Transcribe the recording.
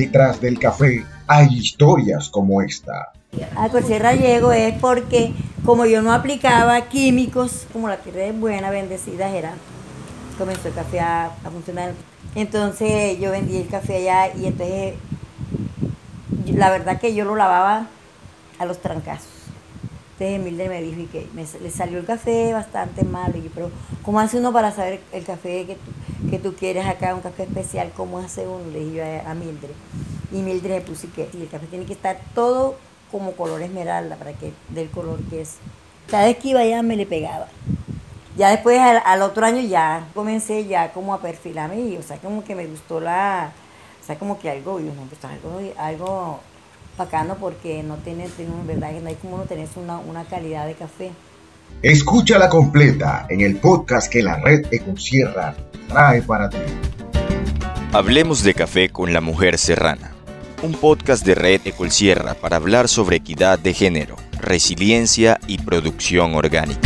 detrás del café hay historias como esta. A Colsierra llego es porque como yo no aplicaba químicos, como la tierra es buena, bendecida era, comenzó el café a, funcionar. Entonces yo vendí el café allá y entonces la verdad que yo lo lavaba a los trancazos. Entonces Emilde me dijo que le salió el café bastante malo. Y pero ¿cómo hace uno para saber el café que tú, que tú quieres acá, un café especial? ¿Cómo hace uno? Le dije a, Mildred. Y Mildred me puso que el café tiene que estar todo como color esmeralda para que dé el color que es. Cada vez que iba allá me le pegaba. Ya después al, otro año ya comencé ya como a perfilarme y o sea como que me gustó la, o sea como que algo, pues, algo, algo bacano porque no tiene, verdad que no hay como no tenés una, una calidad de café. Escúchala completa en el podcast que la red Ecosierra trae para ti. Hablemos de café con la mujer serrana un podcast de Red Ecolsierra para hablar sobre equidad de género, resiliencia y producción orgánica.